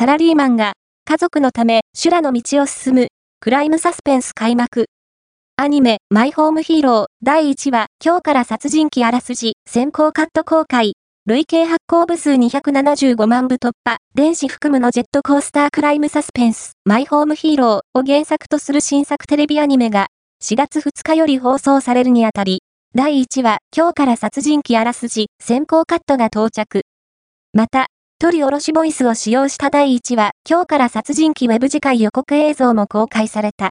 サラリーマンが家族のため修羅の道を進むクライムサスペンス開幕。アニメ、マイホームヒーロー第1話、今日から殺人鬼あらすじ、先行カット公開。累計発行部数275万部突破、電子含むのジェットコースタークライムサスペンス、マイホームヒーローを原作とする新作テレビアニメが、4月2日より放送されるにあたり、第1話、今日から殺人鬼あらすじ、先行カットが到着。また、取り下ろしボイスを使用した第1話、今日から殺人鬼ウェブ次回予告映像も公開された。